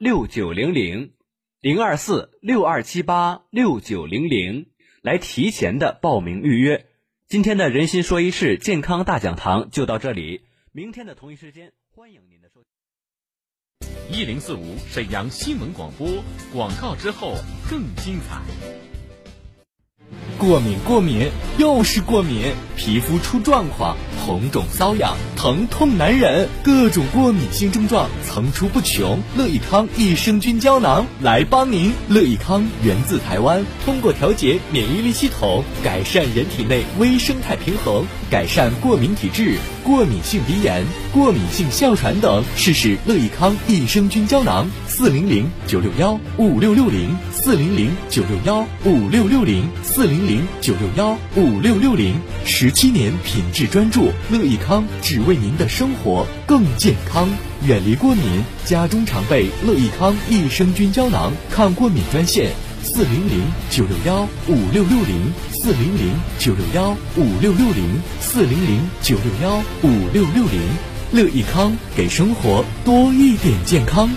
六九零零零二四六二七八六九零零来提前的报名预约。今天的人心说一事健康大讲堂就到这里，明天的同一时间欢迎您的收听。一零四五沈阳新闻广播广告之后更精彩。过敏，过敏，又是过敏，皮肤出状况，红肿瘙痒，疼痛难忍，各种过敏性症状层出不穷。乐益康益生菌胶囊来帮您。乐益康源自台湾，通过调节免疫力系统，改善人体内微生态平衡，改善过敏体质、过敏性鼻炎、过敏性哮喘等。试试乐益康益生菌胶囊，四零零九六幺五六六零，四零零九六幺五六六零，四零零九六幺五六六零。十七年品质专注，乐益康只为您的生活更健康。远离过敏，家中常备乐益康益生菌胶囊，抗过敏专线：四零零九六幺五六六零，四零零九六幺五六六零，四零零九六幺五六六零。乐益康给生活多一点健康。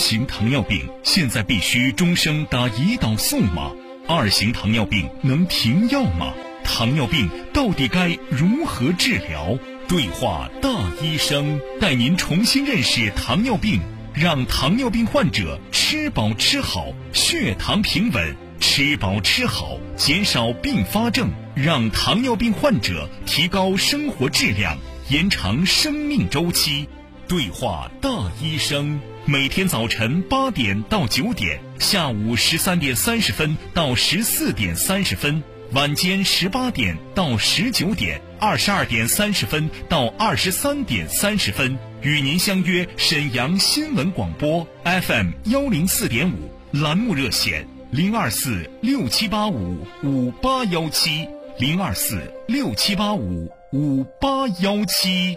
型糖尿病现在必须终生打胰岛素吗？二型糖尿病能停药吗？糖尿病到底该如何治疗？对话大医生，带您重新认识糖尿病，让糖尿病患者吃饱吃好，血糖平稳；吃饱吃好，减少并发症，让糖尿病患者提高生活质量，延长生命周期。对话大医生，每天早晨八点到九点，下午十三点三十分到十四点三十分，晚间十八点到十九点，二十二点三十分到二十三点三十分，与您相约沈阳新闻广播 FM 幺零四点五栏目热线零二四六七八五五八幺七零二四六七八五五八幺七。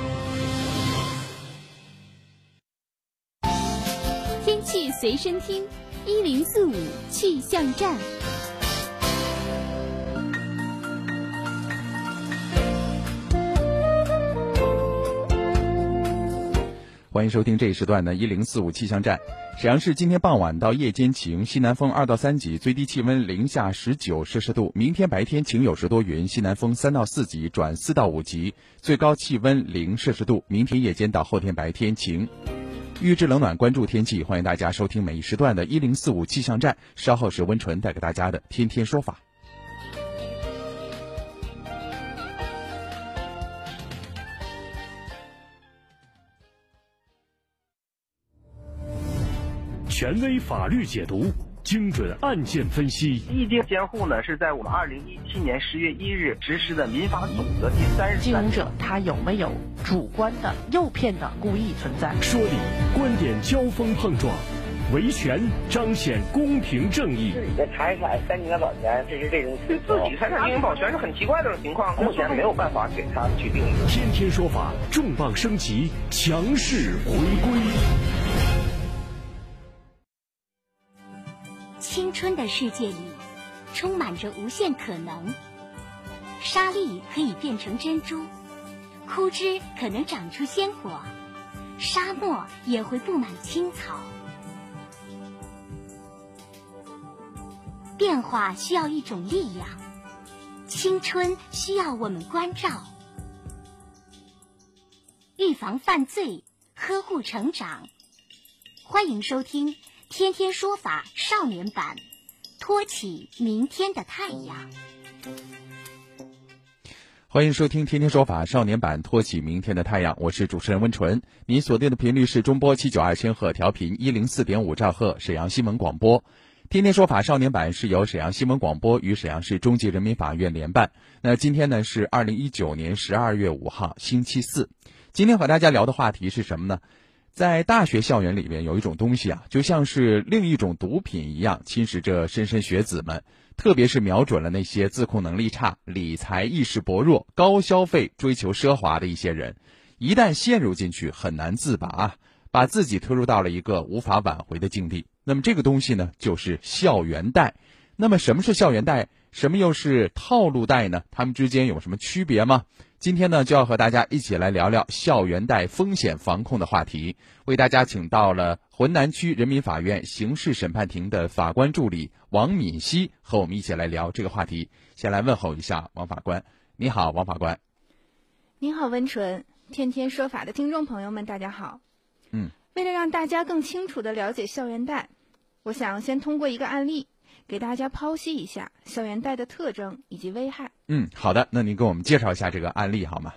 天气随身听，一零四五气象站。欢迎收听这一时段的“一零四五气象站”。沈阳市今天傍晚到夜间晴，西南风二到三级，最低气温零下十九摄氏度。明天白天晴有时多云，西南风三到四级转四到五级，最高气温零摄氏度。明天夜间到后天白天晴。预知冷暖，关注天气，欢迎大家收听每一时段的“一零四五气象站”。稍后是温纯带给大家的《天天说法》。权威法律解读，精准案件分析。意定监护呢，是在我们二零一七年十月一日实施的民法总则第三十经营者他有没有主观的诱骗的故意存在？说理，观点交锋碰撞，维权彰显公平正义。在财产三年的保全，这是这种对自己财产进行保全是很奇怪的这种情况，目前没有办法给他去定义。天天说法，重磅升级，强势回归。春的世界里，充满着无限可能。沙粒可以变成珍珠，枯枝可能长出鲜果，沙漠也会布满青草。变化需要一种力量，青春需要我们关照。预防犯罪，呵护成长。欢迎收听。天天说法少年版，托起明天的太阳。欢迎收听《天天说法少年版》，托起明天的太阳。我是主持人温纯。您锁定的频率是中波七九二千赫调频一零四点五兆赫沈阳新闻广播。天天说法少年版是由沈阳新闻广播与沈阳市中级人民法院联办。那今天呢是二零一九年十二月五号，星期四。今天和大家聊的话题是什么呢？在大学校园里面有一种东西啊，就像是另一种毒品一样，侵蚀着莘莘学子们，特别是瞄准了那些自控能力差、理财意识薄弱、高消费、追求奢华的一些人。一旦陷入进去，很难自拔，把自己推入到了一个无法挽回的境地。那么这个东西呢，就是校园贷。那么什么是校园贷？什么又是套路贷呢？它们之间有什么区别吗？今天呢，就要和大家一起来聊聊校园贷风险防控的话题。为大家请到了浑南区人民法院刑事审判庭的法官助理王敏熙，和我们一起来聊这个话题。先来问候一下王法官，你好，王法官。你好，温纯。天天说法的听众朋友们，大家好。嗯。为了让大家更清楚地了解校园贷，我想先通过一个案例，给大家剖析一下校园贷的特征以及危害。嗯，好的，那您给我们介绍一下这个案例好吗？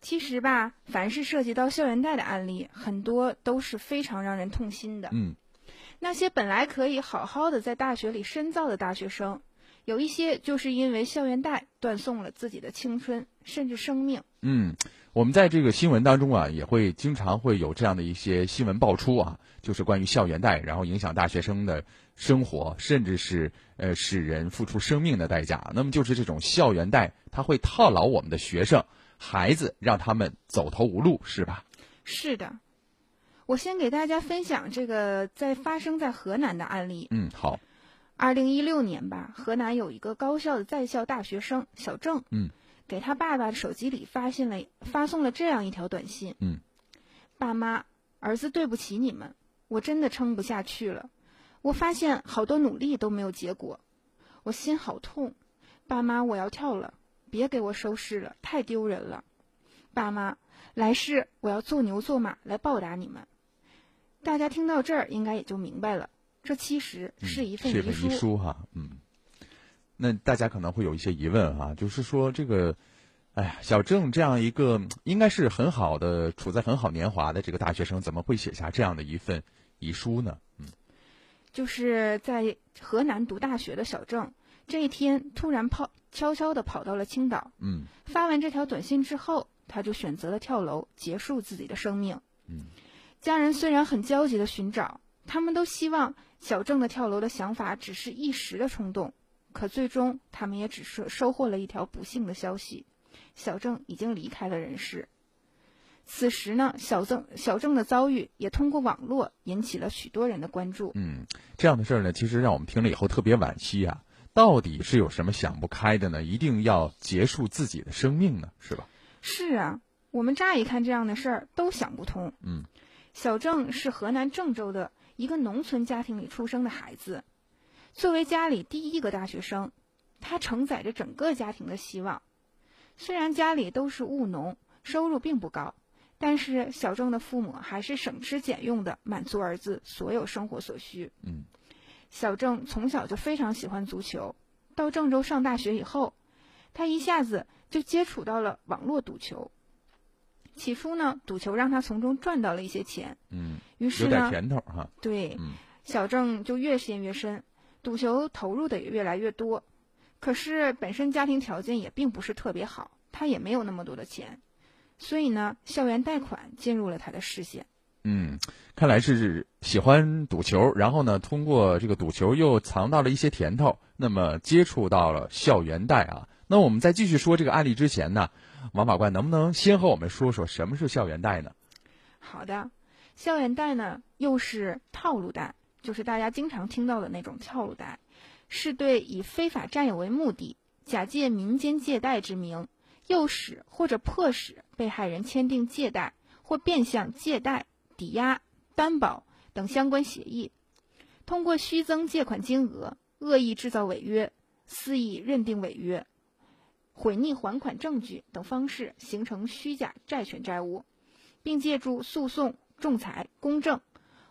其实吧，凡是涉及到校园贷的案例，很多都是非常让人痛心的。嗯，那些本来可以好好的在大学里深造的大学生，有一些就是因为校园贷断送了自己的青春，甚至生命。嗯。我们在这个新闻当中啊，也会经常会有这样的一些新闻爆出啊，就是关于校园贷，然后影响大学生的生活，甚至是呃使人付出生命的代价。那么就是这种校园贷，它会套牢我们的学生孩子，让他们走投无路，是吧？是的，我先给大家分享这个在发生在河南的案例。嗯，好。二零一六年吧，河南有一个高校的在校大学生小郑。嗯。给他爸爸的手机里发现了发送了这样一条短信：嗯，爸妈，儿子对不起你们，我真的撑不下去了。我发现好多努力都没有结果，我心好痛。爸妈，我要跳了，别给我收尸了，太丢人了。爸妈，来世我要做牛做马来报答你们。大家听到这儿应该也就明白了，这其实是一份遗书哈，嗯。那大家可能会有一些疑问哈，就是说这个，哎呀，小郑这样一个应该是很好的、处在很好年华的这个大学生，怎么会写下这样的一份遗书呢？嗯，就是在河南读大学的小郑，这一天突然跑，悄悄的跑到了青岛。嗯，发完这条短信之后，他就选择了跳楼，结束自己的生命。嗯，家人虽然很焦急的寻找，他们都希望小郑的跳楼的想法只是一时的冲动。可最终，他们也只是收获了一条不幸的消息：小郑已经离开了人世。此时呢，小郑小郑的遭遇也通过网络引起了许多人的关注。嗯，这样的事儿呢，其实让我们听了以后特别惋惜啊！到底是有什么想不开的呢？一定要结束自己的生命呢？是吧？是啊，我们乍一看这样的事儿都想不通。嗯，小郑是河南郑州的一个农村家庭里出生的孩子。作为家里第一个大学生，他承载着整个家庭的希望。虽然家里都是务农，收入并不高，但是小郑的父母还是省吃俭用的满足儿子所有生活所需。嗯，小郑从小就非常喜欢足球。到郑州上大学以后，他一下子就接触到了网络赌球。起初呢，赌球让他从中赚到了一些钱。嗯，于是呢，有点甜头哈。对，小郑就越陷越深。赌球投入的也越来越多，可是本身家庭条件也并不是特别好，他也没有那么多的钱，所以呢，校园贷款进入了他的视线。嗯，看来是喜欢赌球，然后呢，通过这个赌球又尝到了一些甜头，那么接触到了校园贷啊。那我们在继续说这个案例之前呢，王法官能不能先和我们说说什么是校园贷呢？好的，校园贷呢又是套路贷。就是大家经常听到的那种套路贷，是对以非法占有为目的，假借民间借贷之名，诱使或者迫使被害人签订借贷或变相借贷、抵押、担保等相关协议，通过虚增借款金额、恶意制造违约、肆意认定违约、毁匿还款证据等方式形成虚假债权债务，并借助诉讼、仲裁、公证。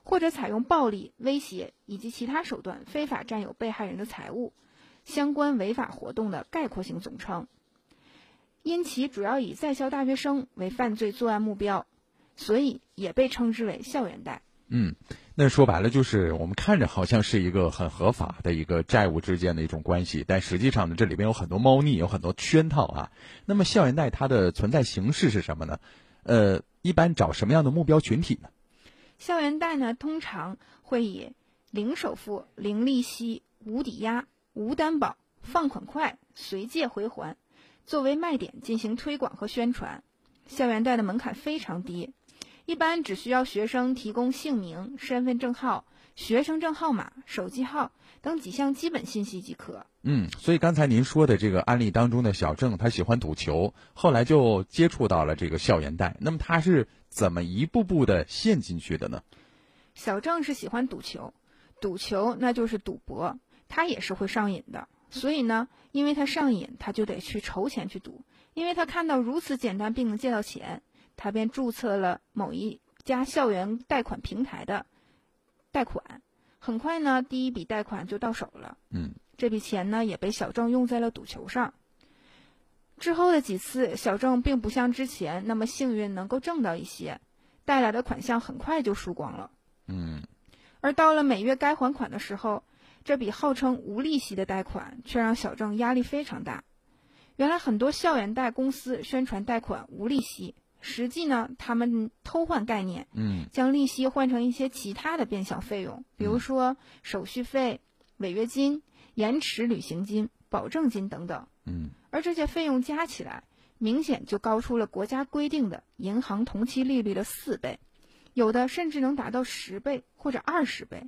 或者采用暴力、威胁以及其他手段非法占有被害人的财物，相关违法活动的概括性总称。因其主要以在校大学生为犯罪作案目标，所以也被称之为校园贷。嗯，那说白了就是我们看着好像是一个很合法的一个债务之间的一种关系，但实际上呢，这里边有很多猫腻，有很多圈套啊。那么校园贷它的存在形式是什么呢？呃，一般找什么样的目标群体呢？校园贷呢，通常会以零首付、零利息、无抵押、无担保、放款快、随借回还作为卖点进行推广和宣传。校园贷的门槛非常低。一般只需要学生提供姓名、身份证号、学生证号码、手机号等几项基本信息即可。嗯，所以刚才您说的这个案例当中的小郑，他喜欢赌球，后来就接触到了这个校园贷。那么他是怎么一步步的陷进去的呢？小郑是喜欢赌球，赌球那就是赌博，他也是会上瘾的。所以呢，因为他上瘾，他就得去筹钱去赌，因为他看到如此简单并能借到钱。他便注册了某一家校园贷款平台的贷款，很快呢，第一笔贷款就到手了。嗯，这笔钱呢也被小郑用在了赌球上。之后的几次，小郑并不像之前那么幸运能够挣到一些，带来的款项很快就输光了。嗯，而到了每月该还款的时候，这笔号称无利息的贷款却让小郑压力非常大。原来很多校园贷公司宣传贷款无利息。实际呢，他们偷换概念，嗯，将利息换成一些其他的变相费用，比如说手续费、违约金、延迟履行金、保证金等等，嗯，而这些费用加起来，明显就高出了国家规定的银行同期利率的四倍，有的甚至能达到十倍或者二十倍。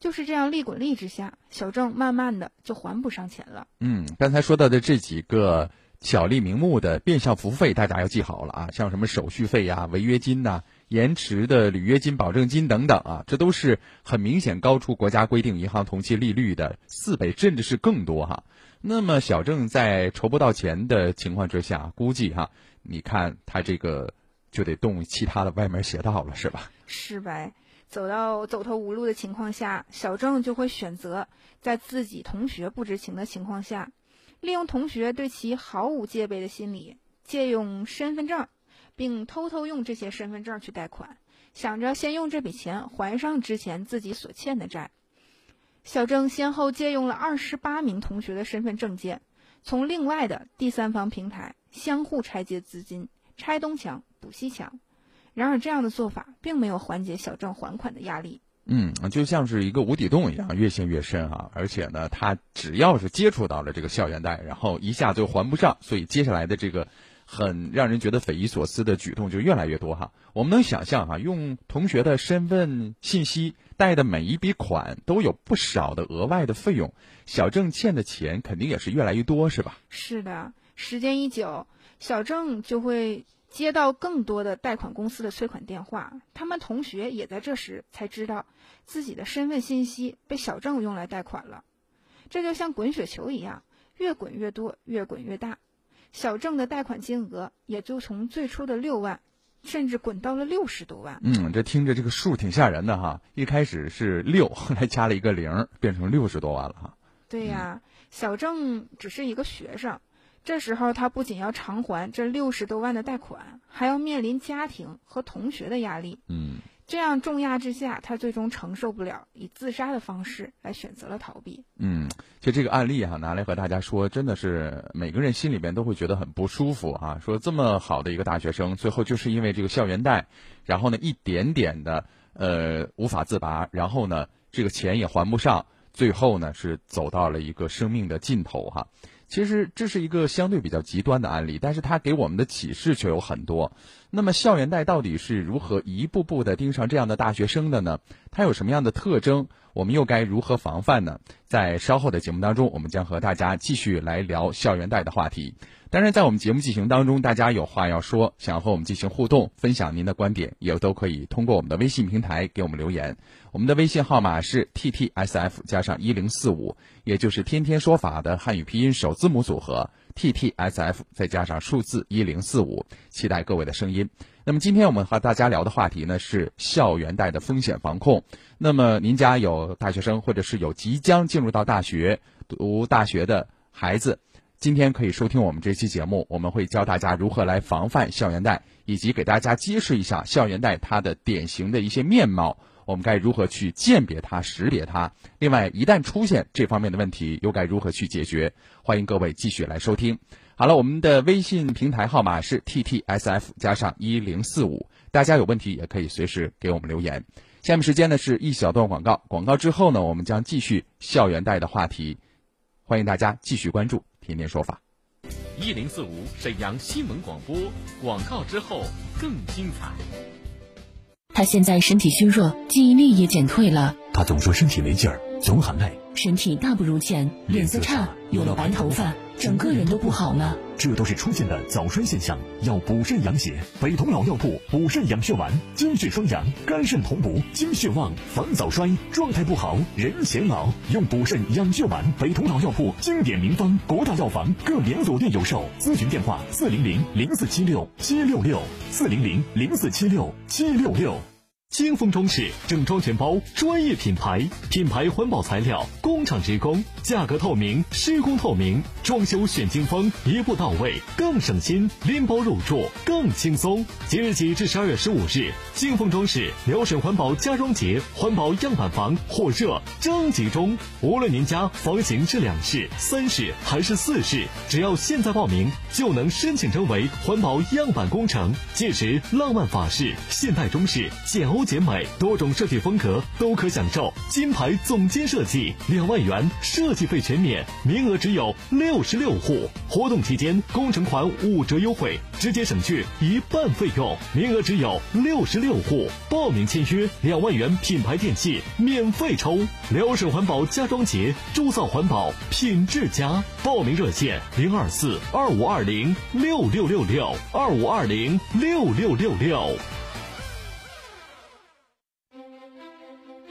就是这样利滚利之下，小郑慢慢的就还不上钱了。嗯，刚才说到的这几个。巧立名目的变相服务费，大家要记好了啊！像什么手续费呀、违约金呐、延迟的履约金、保证金等等啊，这都是很明显高出国家规定银行同期利率的四倍，甚至是更多哈。那么小郑在筹不到钱的情况之下，估计哈，你看他这个就得动其他的歪门邪道了，是吧？是呗，走到走投无路的情况下，小郑就会选择在自己同学不知情的情况下。利用同学对其毫无戒备的心理，借用身份证，并偷偷用这些身份证去贷款，想着先用这笔钱还上之前自己所欠的债。小郑先后借用了二十八名同学的身份证件，从另外的第三方平台相互拆借资金，拆东墙补西墙。然而，这样的做法并没有缓解小郑还款的压力。嗯，就像是一个无底洞一样，越陷越深啊！而且呢，他只要是接触到了这个校园贷，然后一下就还不上，所以接下来的这个很让人觉得匪夷所思的举动就越来越多哈。我们能想象哈，用同学的身份信息贷的每一笔款都有不少的额外的费用，小郑欠的钱肯定也是越来越多，是吧？是的，时间一久，小郑就会。接到更多的贷款公司的催款电话，他们同学也在这时才知道自己的身份信息被小郑用来贷款了。这就像滚雪球一样，越滚越多，越滚越大。小郑的贷款金额也就从最初的六万，甚至滚到了六十多万。嗯，这听着这个数挺吓人的哈。一开始是六，后来加了一个零，变成六十多万了哈。对呀，小郑只是一个学生。这时候，他不仅要偿还这六十多万的贷款，还要面临家庭和同学的压力。嗯，这样重压之下，他最终承受不了，以自杀的方式来选择了逃避。嗯，就这个案例哈，拿来和大家说，真的是每个人心里边都会觉得很不舒服啊。说这么好的一个大学生，最后就是因为这个校园贷，然后呢，一点点的呃无法自拔，然后呢，这个钱也还不上，最后呢是走到了一个生命的尽头哈。其实这是一个相对比较极端的案例，但是它给我们的启示却有很多。那么校园贷到底是如何一步步的盯上这样的大学生的呢？它有什么样的特征？我们又该如何防范呢？在稍后的节目当中，我们将和大家继续来聊校园贷的话题。当然，在我们节目进行当中，大家有话要说，想和我们进行互动，分享您的观点，也都可以通过我们的微信平台给我们留言。我们的微信号码是 t t s f 加上一零四五，也就是天天说法的汉语拼音首字母组合 t t s f 再加上数字一零四五，期待各位的声音。那么今天我们和大家聊的话题呢是校园贷的风险防控。那么您家有大学生，或者是有即将进入到大学读大学的孩子，今天可以收听我们这期节目，我们会教大家如何来防范校园贷，以及给大家揭示一下校园贷它的典型的一些面貌。我们该如何去鉴别它、识别它？另外，一旦出现这方面的问题，又该如何去解决？欢迎各位继续来收听。好了，我们的微信平台号码是 t t s f 加上一零四五，大家有问题也可以随时给我们留言。下面时间呢是一小段广告，广告之后呢，我们将继续校园贷的话题，欢迎大家继续关注《天天说法》。一零四五沈阳新闻广播，广告之后更精彩。他现在身体虚弱，记忆力也减退了。他总说身体没劲儿，总喊累，身体大不如前，脸色差，有了白头发。整个人都不好了，这都是出现的早衰现象，要补肾养血。北同老药铺补肾养血丸，金血双阳，肝肾同补，精血旺，防早衰。状态不好，人显老，用补肾养血丸。北同老药铺经典名方，国大药房各连锁店有售。咨询电话：四零零零四七六七六六，四零零零四七六七六六。金丰装饰整装全包，专业品牌，品牌环保材料，工厂直供，价格透明，施工透明，装修选金丰，一步到位，更省心，拎包入住更轻松。即日起至十二月十五日，金丰装饰辽沈环保家装节环保样板房火热征集中，无论您家房型是两室、三室还是四室，只要现在报名，就能申请成为环保样板工程。届时，浪漫法式、现代中式、简欧。简美多种设计风格都可享受金牌总监设计两万元设计费全免，名额只有六十六户。活动期间工程款五折优惠，直接省去一半费用，名额只有六十六户。报名签约两万元品牌电器免费抽。辽沈环保家装节，铸造环保品质佳。报名热线零二四二五二零六六六六二五二零六六六六。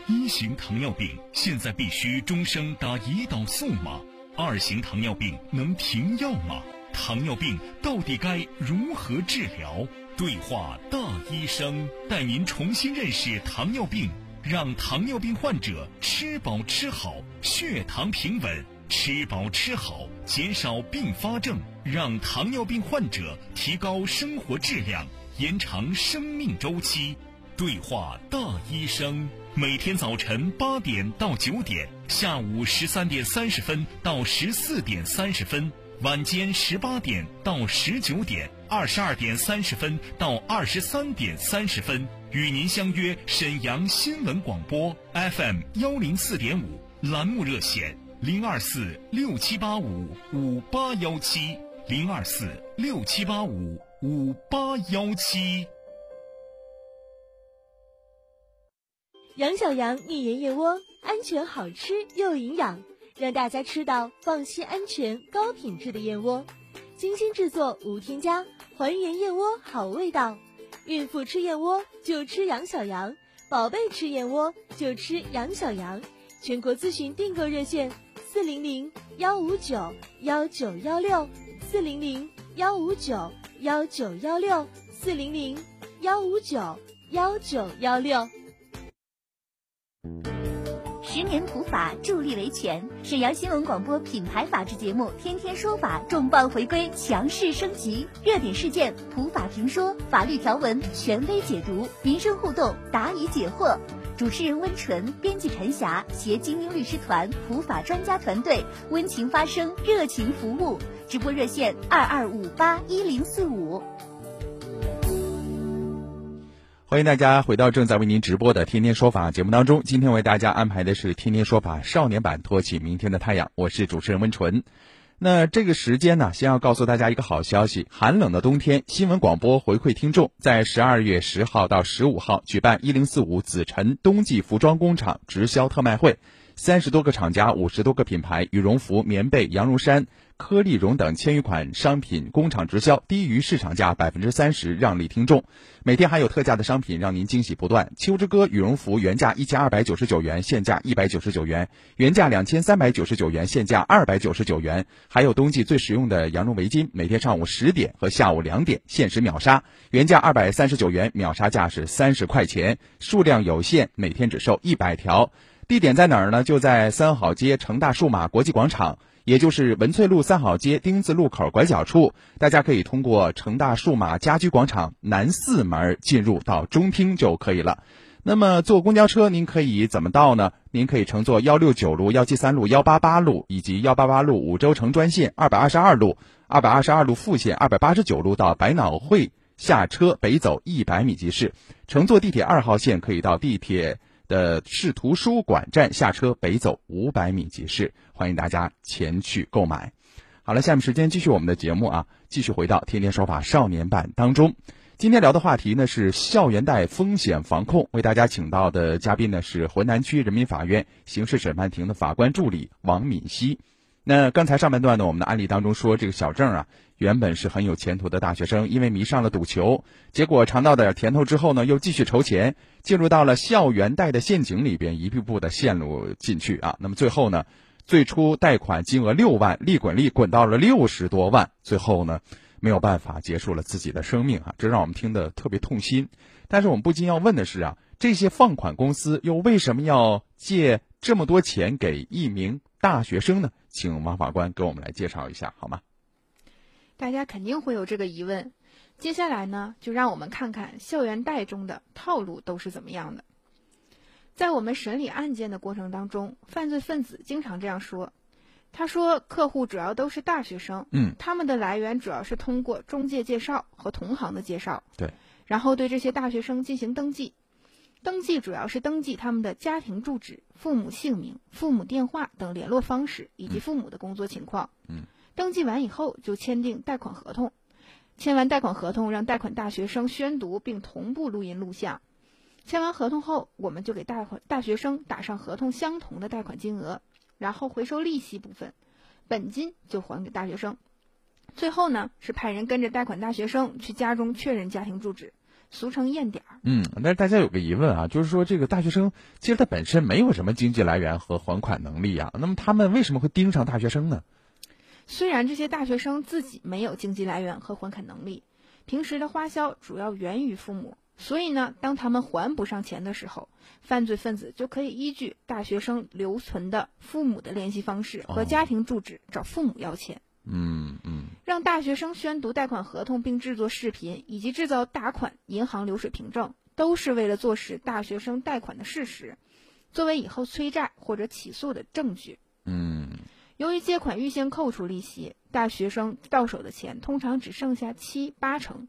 一型糖尿病现在必须终生打胰岛素吗？二型糖尿病能停药吗？糖尿病到底该如何治疗？对话大医生，带您重新认识糖尿病，让糖尿病患者吃饱吃好，血糖平稳；吃饱吃好，减少并发症，让糖尿病患者提高生活质量，延长生命周期。对话大医生，每天早晨八点到九点，下午十三点三十分到十四点三十分，晚间十八点到十九点，二十二点三十分到二十三点三十分，与您相约沈阳新闻广播 FM 幺零四点五栏目热线零二四六七八五五八幺七零二四六七八五五八幺七。杨小羊蜜源燕窝，安全好吃又营养，让大家吃到放心、安全、高品质的燕窝。精心制作，无添加，还原燕窝好味道。孕妇吃燕窝就吃杨小羊，宝贝吃燕窝就吃杨小羊。全国咨询订购热线：四零零幺五九幺九幺六，四零零幺五九幺九幺六，四零零幺五九幺九幺六。十年普法助力维权，沈阳新闻广播品牌法制节目《天天说法》重磅回归，强势升级，热点事件普法评说，法律条文权威解读，民生互动答疑解惑。主持人温纯，编辑陈霞，携精英律师团、普法专家团队，温情发声，热情服务。直播热线二二五八一零四五。欢迎大家回到正在为您直播的《天天说法》节目当中。今天为大家安排的是《天天说法》少年版，托起明天的太阳。我是主持人温纯。那这个时间呢，先要告诉大家一个好消息：寒冷的冬天，新闻广播回馈听众，在十二月十号到十五号举办一零四五紫辰冬季服装工厂直销特卖会。三十多个厂家，五十多个品牌，羽绒服、棉被、羊绒衫、颗粒绒等千余款商品工厂直销，低于市场价百分之三十，让利听众。每天还有特价的商品，让您惊喜不断。秋之歌羽绒服原价一千二百九十九元，现价一百九十九元；原价两千三百九十九元，现价二百九十九元。还有冬季最实用的羊绒围巾，每天上午十点和下午两点限时秒杀，原价二百三十九元，秒杀价是三十块钱，数量有限，每天只售一百条。地点在哪儿呢？就在三好街成大数码国际广场，也就是文翠路三好街丁字路口拐角处。大家可以通过成大数码家居广场南四门进入到中厅就可以了。那么坐公交车，您可以怎么到呢？您可以乘坐幺六九路、幺七三路、幺八八路以及幺八八路五洲城专线二百二十二路、二百二十二路副线二百八十九路到百脑汇下车，北走一百米即是。乘坐地铁二号线可以到地铁的市图书馆站下车，北走五百米即市。欢迎大家前去购买。好了，下面时间继续我们的节目啊，继续回到《天天说法》少年版当中。今天聊的话题呢是校园贷风险防控，为大家请到的嘉宾呢是浑南区人民法院刑事审判庭的法官助理王敏熙。那刚才上半段呢，我们的案例当中说，这个小郑啊，原本是很有前途的大学生，因为迷上了赌球，结果尝到点甜头之后呢，又继续筹钱，进入到了校园贷的陷阱里边，一步步的陷入进去啊。那么最后呢，最初贷款金额六万，利滚利滚到了六十多万，最后呢。没有办法结束了自己的生命啊，这让我们听得特别痛心。但是我们不禁要问的是啊，这些放款公司又为什么要借这么多钱给一名大学生呢？请王法官给我们来介绍一下好吗？大家肯定会有这个疑问。接下来呢，就让我们看看校园贷中的套路都是怎么样的。在我们审理案件的过程当中，犯罪分子经常这样说。他说，客户主要都是大学生，嗯，他们的来源主要是通过中介介绍和同行的介绍，对，然后对这些大学生进行登记，登记主要是登记他们的家庭住址、父母姓名、父母电话等联络方式以及父母的工作情况，嗯，登记完以后就签订贷款合同，签完贷款合同让贷款大学生宣读并同步录音录像，签完合同后，我们就给贷款大学生打上合同相同的贷款金额。然后回收利息部分，本金就还给大学生。最后呢，是派人跟着贷款大学生去家中确认家庭住址，俗称验点儿。嗯，但是大家有个疑问啊，就是说这个大学生其实他本身没有什么经济来源和还款能力啊，那么他们为什么会盯上大学生呢？虽然这些大学生自己没有经济来源和还款能力，平时的花销主要源于父母。所以呢，当他们还不上钱的时候，犯罪分子就可以依据大学生留存的父母的联系方式和家庭住址找父母要钱。嗯嗯，让大学生宣读贷款合同并制作视频，以及制造打款银行流水凭证，都是为了坐实大学生贷款的事实，作为以后催债或者起诉的证据。嗯，由于借款预先扣除利息，大学生到手的钱通常只剩下七八成。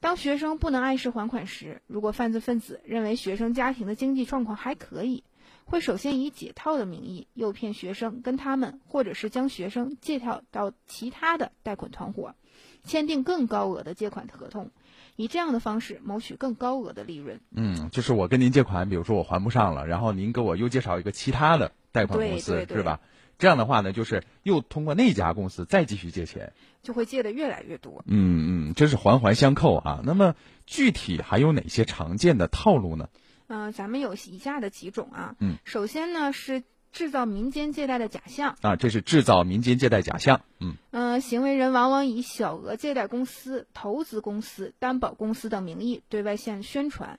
当学生不能按时还款时，如果犯罪分子认为学生家庭的经济状况还可以，会首先以解套的名义诱骗学生跟他们，或者是将学生借套到其他的贷款团伙，签订更高额的借款合同，以这样的方式谋取更高额的利润。嗯，就是我跟您借款，比如说我还不上了，然后您给我又介绍一个其他的贷款公司，是吧？这样的话呢，就是又通过那家公司再继续借钱，就会借的越来越多。嗯嗯，这是环环相扣啊。那么具体还有哪些常见的套路呢？嗯，咱们有以下的几种啊。嗯，首先呢是制造民间借贷的假象啊，这是制造民间借贷假象。嗯嗯，行为人往往以小额借贷公司、投资公司、担保公司等名义对外向宣传。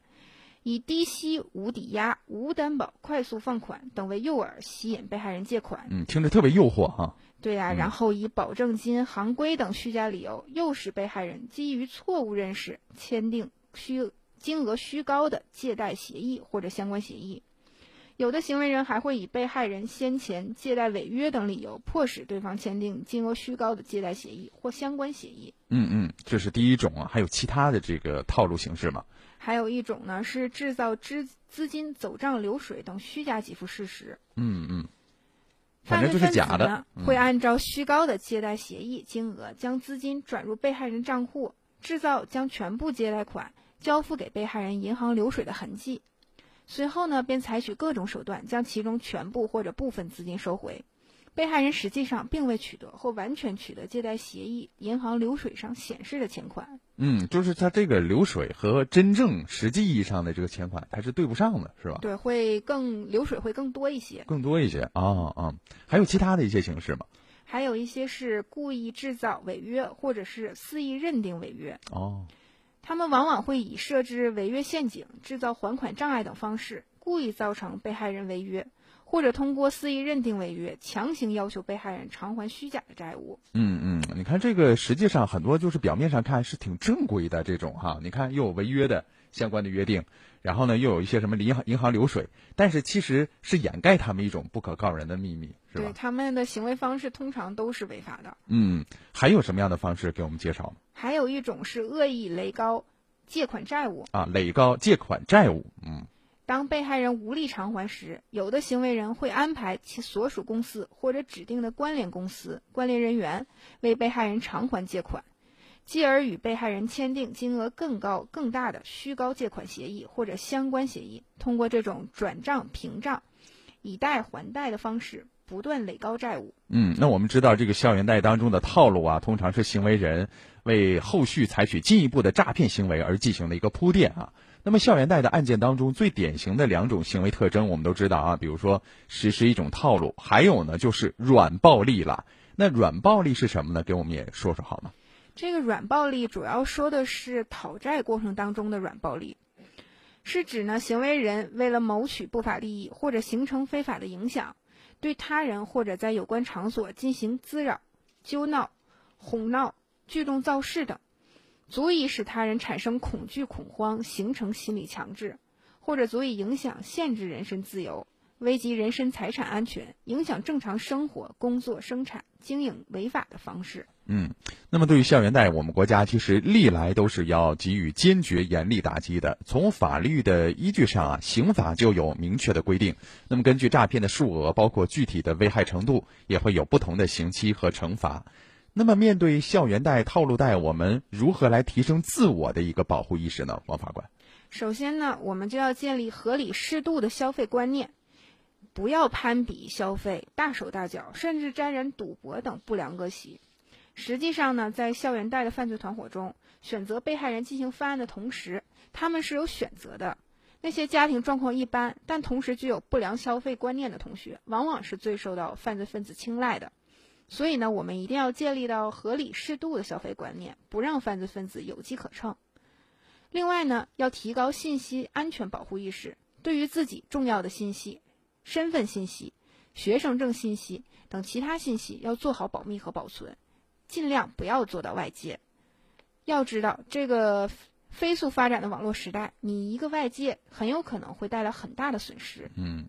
以低息、无抵押、无担保、快速放款等为诱饵，吸引被害人借款。嗯，听着特别诱惑哈。对呀，然后以保证金、行规等虚假理由，诱使被害人基于错误认识，签订虚金额虚高的借贷协议或者相关协议。有的行为人还会以被害人先前借贷违约等理由，迫使对方签订金额虚高的借贷协议或相关协议。嗯嗯，这是第一种啊，还有其他的这个套路形式吗？还有一种呢，是制造资资金走账流水等虚假给付事实。嗯嗯，反正就是假的。会按照虚高的借贷协议金额，将资金转入被害人账户，制造将全部借贷款交付给被害人银行流水的痕迹。随后呢，便采取各种手段，将其中全部或者部分资金收回。被害人实际上并未取得或完全取得借贷协议银行流水上显示的钱款。嗯，就是他这个流水和真正实际意义上的这个钱款，它是对不上的，是吧？对，会更流水会更多一些。更多一些啊啊！还有其他的一些形式吗？还有一些是故意制造违约，或者是肆意认定违约。哦。他们往往会以设置违约陷阱、制造还款障碍等方式，故意造成被害人违约。或者通过肆意认定违约，强行要求被害人偿还虚假的债务。嗯嗯，你看这个实际上很多就是表面上看是挺正规的这种哈，你看又有违约的，相关的约定，然后呢又有一些什么银行银行流水，但是其实是掩盖他们一种不可告人的秘密，是吧？对，他们的行为方式通常都是违法的。嗯，还有什么样的方式给我们介绍吗？还有一种是恶意垒高借款债务啊，垒高借款债务，嗯。当被害人无力偿还时，有的行为人会安排其所属公司或者指定的关联公司、关联人员为被害人偿还借款，继而与被害人签订金额更高、更大的虚高借款协议或者相关协议，通过这种转账、平账、以贷还贷的方式，不断垒高债务。嗯，那我们知道这个校园贷当中的套路啊，通常是行为人为后续采取进一步的诈骗行为而进行的一个铺垫啊。那么校园贷的案件当中，最典型的两种行为特征，我们都知道啊，比如说实施一种套路，还有呢就是软暴力了。那软暴力是什么呢？给我们也说说好吗？这个软暴力主要说的是讨债过程当中的软暴力，是指呢行为人为了谋取不法利益或者形成非法的影响，对他人或者在有关场所进行滋扰、纠闹、哄闹、聚众造势等。足以使他人产生恐惧、恐慌，形成心理强制，或者足以影响、限制人身自由，危及人身财产安全，影响正常生活、工作、生产、经营违法的方式。嗯，那么对于校园贷，我们国家其实历来都是要给予坚决、严厉打击的。从法律的依据上啊，刑法就有明确的规定。那么根据诈骗的数额，包括具体的危害程度，也会有不同的刑期和惩罚。那么，面对校园贷、套路贷，我们如何来提升自我的一个保护意识呢？王法官，首先呢，我们就要建立合理适度的消费观念，不要攀比消费、大手大脚，甚至沾染赌博等不良恶习。实际上呢，在校园贷的犯罪团伙中，选择被害人进行犯案的同时，他们是有选择的。那些家庭状况一般，但同时具有不良消费观念的同学，往往是最受到犯罪分子青睐的。所以呢，我们一定要建立到合理适度的消费观念，不让犯罪分子有机可乘。另外呢，要提高信息安全保护意识，对于自己重要的信息、身份信息、学生证信息等其他信息要做好保密和保存，尽量不要做到外借。要知道，这个飞速发展的网络时代，你一个外借很有可能会带来很大的损失。嗯。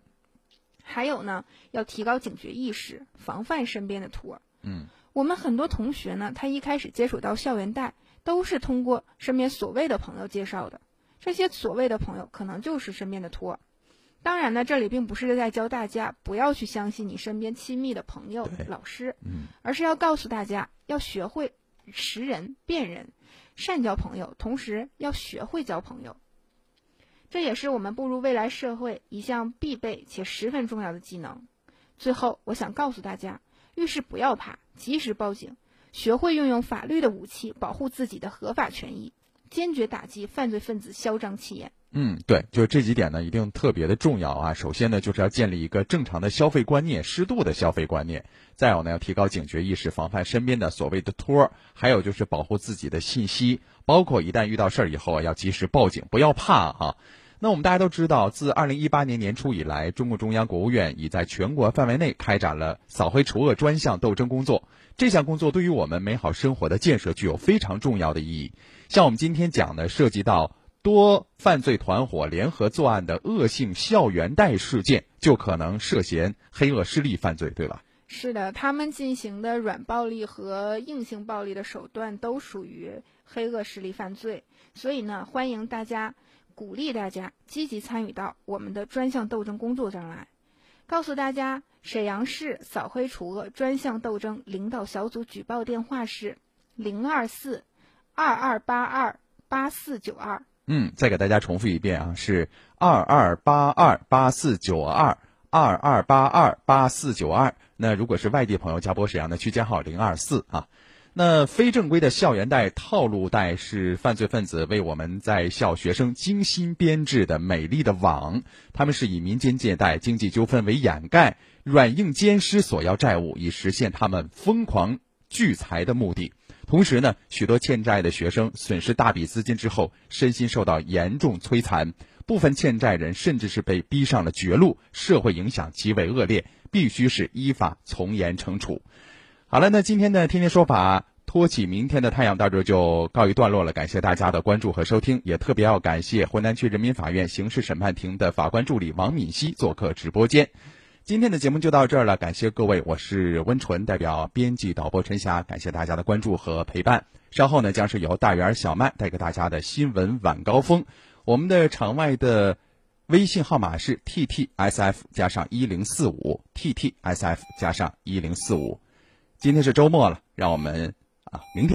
还有呢，要提高警觉意识，防范身边的托。嗯，我们很多同学呢，他一开始接触到校园贷，都是通过身边所谓的朋友介绍的。这些所谓的朋友，可能就是身边的托。当然呢，这里并不是在教大家不要去相信你身边亲密的朋友、老师，嗯，而是要告诉大家要学会识人、辨人，善交朋友，同时要学会交朋友。这也是我们步入未来社会一项必备且十分重要的技能。最后，我想告诉大家，遇事不要怕，及时报警，学会运用法律的武器保护自己的合法权益，坚决打击犯罪分子嚣张气焰。嗯，对，就这几点呢，一定特别的重要啊。首先呢，就是要建立一个正常的消费观念，适度的消费观念；再有呢，要提高警觉意识，防范身边的所谓的托儿；还有就是保护自己的信息，包括一旦遇到事儿以后啊，要及时报警，不要怕哈。那我们大家都知道，自二零一八年年初以来，中共中央、国务院已在全国范围内开展了扫黑除恶专项斗争工作。这项工作对于我们美好生活的建设具有非常重要的意义。像我们今天讲的，涉及到多犯罪团伙联合作案的恶性校园贷事件，就可能涉嫌黑恶势力犯罪，对吧？是的，他们进行的软暴力和硬性暴力的手段都属于黑恶势力犯罪。所以呢，欢迎大家。鼓励大家积极参与到我们的专项斗争工作上来。告诉大家，沈阳市扫黑除恶专项斗争领导小组举报电话是零二四二二八二八四九二。嗯，再给大家重复一遍啊，是二二八二八四九二二二八二八四九二。那如果是外地朋友加拨沈阳的区间号零二四啊。那非正规的校园贷、套路贷是犯罪分子为我们在校学生精心编制的美丽的网。他们是以民间借贷、经济纠纷为掩盖，软硬兼施索要债务，以实现他们疯狂聚财的目的。同时呢，许多欠债的学生损失大笔资金之后，身心受到严重摧残，部分欠债人甚至是被逼上了绝路，社会影响极为恶劣，必须是依法从严惩处。好了，那今天的天天说法。托起明天的太阳到这就告一段落了，感谢大家的关注和收听，也特别要感谢浑南区人民法院刑事审判庭的法官助理王敏熙做客直播间。今天的节目就到这儿了，感谢各位，我是温纯，代表编辑导播陈霞，感谢大家的关注和陪伴。稍后呢，将是由大圆小麦带给大家的新闻晚高峰。我们的场外的微信号码是 t t s f 加上一零四五 t t s f 加上一零四五。今天是周末了，让我们啊，明天。